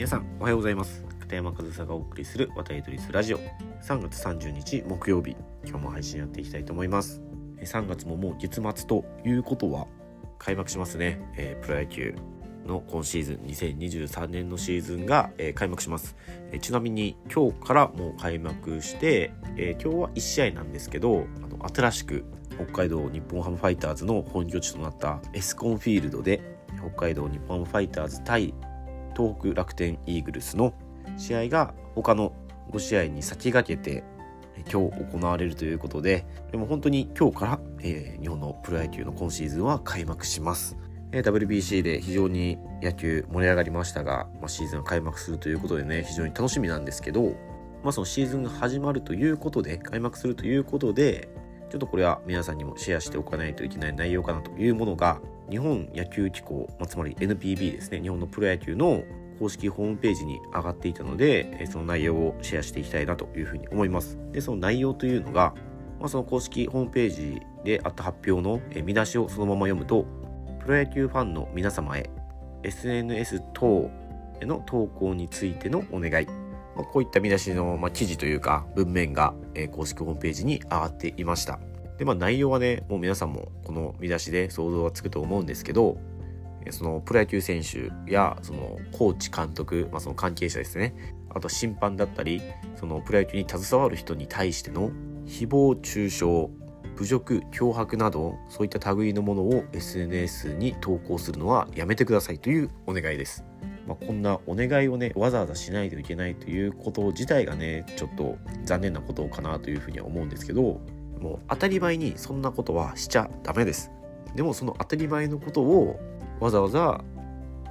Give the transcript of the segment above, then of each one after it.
皆さんおはようございます。片山和沙がお送りする渡り鳥スラジオ。3月30日木曜日。今日も配信やっていきたいと思います。3月ももう月末ということは開幕しますね、えー、プロ野球の今シーズン2023年のシーズンが、えー、開幕します、えー、ちなみに今日からもう開幕して、え今日は1試合なんですけどあの新しく北海道日本ハムファイターズの本拠地となったエスコンフィールドで北海道日本ハムファイターズ対東北楽天イーグルスの試合が他の5試合に先駆けて今日行われるということででも本当に今日から、えー、日本のプロ野球の今シーズンは開幕します、えー、WBC で非常に野球盛り上がりましたが、まあ、シーズン開幕するということでね非常に楽しみなんですけど、まあ、そのシーズンが始まるということで開幕するということでちょっとこれは皆さんにもシェアしておかないといけない内容かなというものが日本野球機構、まあ、つまり NPB ですね。日本のプロ野球の公式ホームページに上がっていたのでその内容をシェアしていきたいなというふうに思います。でその内容というのが、まあ、その公式ホームページであった発表の見出しをそのまま読むとプロ野球ファンの皆様へ SNS 等への投稿についてのお願い、まあ、こういった見出しの、まあ、記事というか文面が、え公式ホームページに上がっていました。でまあ内容はねもう皆さんもこの見出しで想像がつくと思うんですけどそのプロ野球選手やそのコーチ監督、まあ、その関係者ですねあと審判だったりそのプロ野球に携わる人に対しての誹謗中傷侮辱脅迫などそういった類のものを SNS に投稿するのはやめてくださいというお願いです。まあ、こんなお願いをねわざわざしないといけないということ自体がねちょっと残念なことかなというふうには思うんですけどもう当たり前にそんなことはしちゃダメです。でもその当たり前のことをわざわざ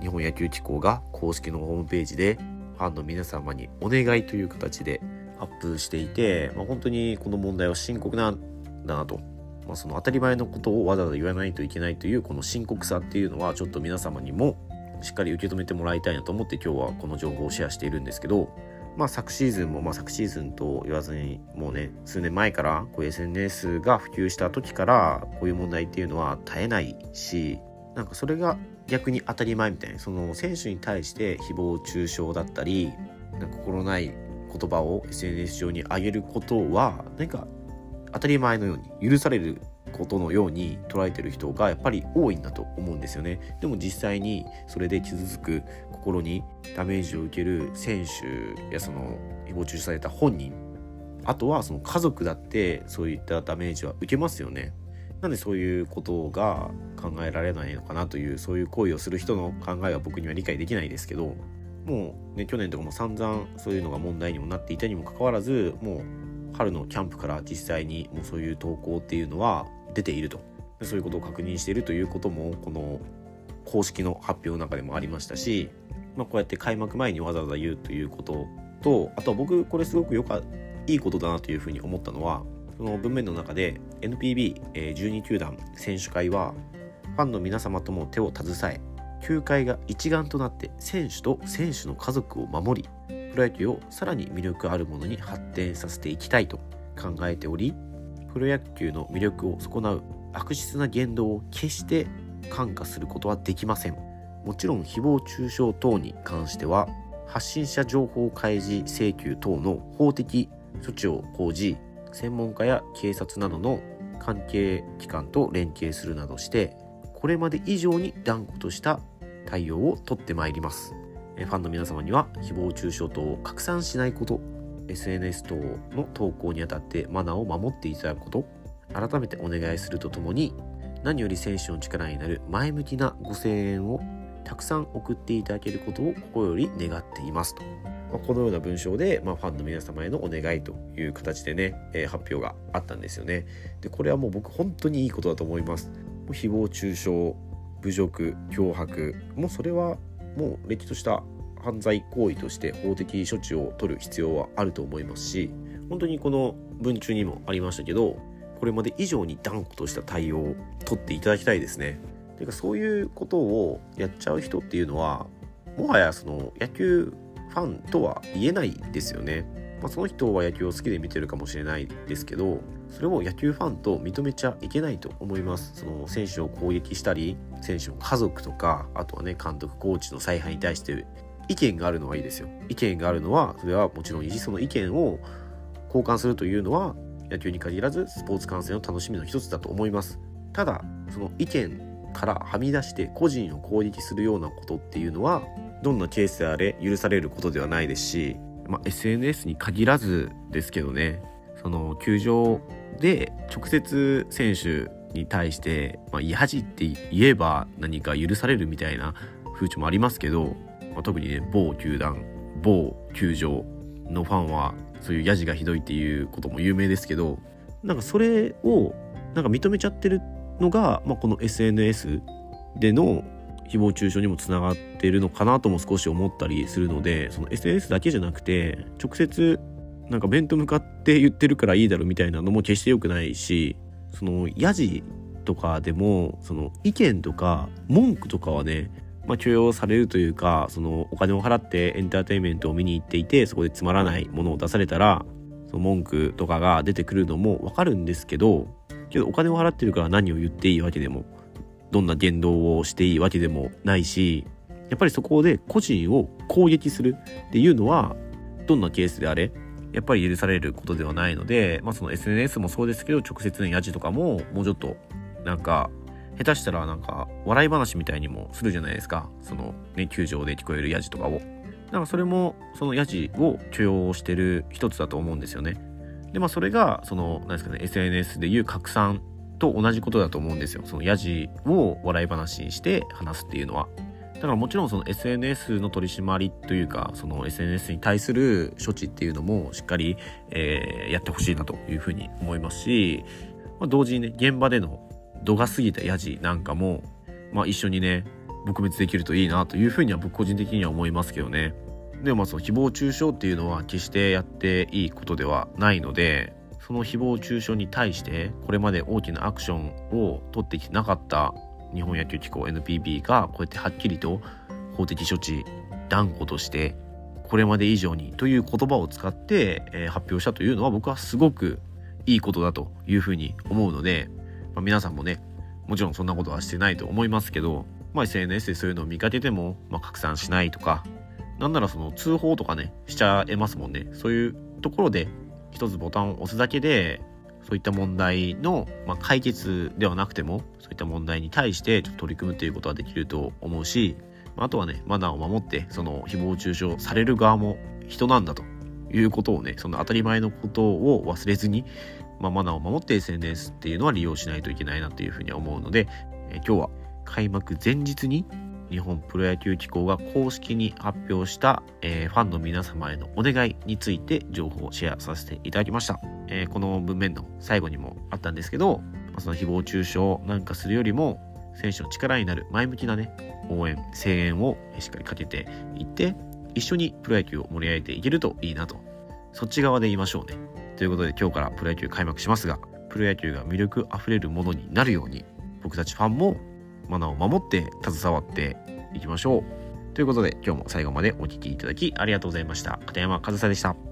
日本野球機構が公式のホームページでファンの皆様にお願いという形でアップしていて、まあ、本当にこの問題は深刻なんだなと、まあ、その当たり前のことをわざわざ言わないといけないというこの深刻さっていうのはちょっと皆様にもしっかり受け止めてもらいたいなと思って今日はこの情報をシェアしているんですけどまあ、昨シーズンも、まあ、昨シーズンと言わずにもうね数年前からこう SNS が普及した時からこういう問題っていうのは絶えないしなんかそれが逆に当たり前みたいな。その選手に対して誹謗中傷だったりなんか心ない言葉を SNS 上に上げることは何か当たり前のように許されることのように捉えてる人がやっぱり多いんだと思うんですよね。でも実際にそれで傷つく心にダメージを受ける選手やその誹謗中傷された本人あとはその家族だってそういったダメージは受けますよね。なんでそういうことが考えられないのかなというそういう行為をする人の考えは僕には理解できないですけどもうね去年とかも散々そういうのが問題にもなっていたにもかかわらずもう春のキャンプから実際にもうそういう投稿っていうのは出ていると。そういうことを確認しているということもこの公式の発表の中でもありましたし、まあ、こうやって開幕前にわざわざ言うということとあとは僕これすごくよかいいことだなというふうに思ったのはその文面の中で NPB12 球団選手会はファンの皆様とも手を携え球界が一丸となって選手と選手の家族を守りプロ野球をさらに魅力あるものに発展させていきたいと考えておりプロ野球の魅力を損なう悪質な言動を決して看過することはできません。もちろん誹謗中傷等に関しては発信者情報開示請求等の法的措置を講じ専門家や警察などの関係機関と連携するなどしてこれまで以上に断固とした対応をとってまいります。ファンの皆様には誹謗中傷等を拡散しないこと SNS 等の投稿にあたってマナーを守っていただくこと。改めてお願いするとともに何より選手の力になる前向きなご声援をたくさん送っていただけることを心より願っていますと、まあ、このような文章で、まあ、ファンの皆様へのお願いという形でね、えー、発表があったんですよね。でこれはもう僕本当にいいことだと思います。誹謗中傷侮辱脅迫もうそれはもうれっきとした犯罪行為として法的処置を取る必要はあると思いますし本当にこの文中にもありましたけどこれまで以上に断固とした対応を取っていただきたいですね。てかそういうことをやっちゃう人っていうのはもはやその野球ファンとは言えないですよね。まあ、その人は野球を好きで見てるかもしれないですけどそれを野球ファンと認めちゃいけないと思いますその選手を攻撃したり選手の家族とかあとはね監督コーチの采配に対して意見があるのはいいですよ。意見があるのはそれはもちろんいいしその意見を交換するというのは野球に限らずスポーツ観戦の楽しみの一つだと思いますただその意見からはみ出して個人を攻撃するようなことっていうのはどんなケースであれ許されることではないですし、まあ、SNS に限らずですけどねその球場で直接選手に対して、まあ、い恥って言えば何か許されるみたいな風潮もありますけど、まあ、特にね某球団某球場のファンはそういうヤジがひどいっていうことも有名ですけどなんかそれをなんか認めちゃってるのが、まあ、この SNS での誹謗中傷にもつながってるのかなとも少し思ったりするのでその SNS だけじゃなくて直接なんか面と向かって言ってるからいいだろみたいなのも決して良くないしそのヤジとかでもその意見とか文句とかはねまあ、許容されるというかそのお金を払ってエンターテインメントを見に行っていてそこでつまらないものを出されたらその文句とかが出てくるのもわかるんですけどけどお金を払ってるから何を言っていいわけでもどんな言動をしていいわけでもないしやっぱりそこで個人を攻撃するっていうのはどんなケースであれやっぱり許されることではないので、まあ、その SNS もそうですけど直接のやじとかももうちょっとなんか下手したらなんか笑い話みたいにもするじゃないですか。そのね球場で聞こえるやじとかを。だからそれもそのやじを許容してる一つだと思うんですよね。でまあそれがその何ですかね SNS でいう拡散と同じことだと思うんですよ。そのヤジを笑い話にして話すっていうのは。だからもちろんその SNS の取り締まりというかその SNS に対する処置っていうのもしっかり、えー、やってほしいなというふうに思いますし、まあ、同時にね現場での度が過ぎたヤジなんかも、まあ、一緒にね撲滅できるといいなというふうには僕個人的には思いますけどね。でもまあその誹謗中傷っていうのは決してやっていいことではないのでその誹謗中傷に対してこれまで大きなアクションを取ってきてなかった日本野球機構 NPB がこうやってはっきりと法的処置断固としてこれまで以上にという言葉を使って、えー、発表したというのは僕はすごくいいことだというふうに思うので、まあ、皆さんもねもちろんそんなことはしてないと思いますけど、まあ、SNS でそういうのを見かけても、まあ、拡散しないとかなんならその通報とかね、しちゃえますもんね。そういうところで一つボタンを押すだけで、そういった問題の、まあ、解決ではなくても、そういった問題に対して取り組むということはできると思うし、あとはね、マナーを守って、その誹謗中傷される側も人なんだということをね、その当たり前のことを忘れずに、まあ、マナーを守って SNS っていうのは利用しないといけないなというふうに思うので、え、今日は開幕前日に日本プロ野球機構が公式に発表した、えー、ファンの皆様へのお願いについて情報をシェアさせていただきました。えー、この文面の最後にもあったんですけど、その誹謗中傷なんかするよりも、選手の力になる前向きなね、応援、声援をしっかりかけていって、一緒にプロ野球を盛り上げていけるといいなと。そっち側で言いましょうね。ということで今日からプロ野球開幕しますが、プロ野球が魅力あふれるものになるように、僕たちファンもマナーを守って携わっていきましょう。ということで今日も最後までお聴きいただきありがとうございました。片山和沙でした。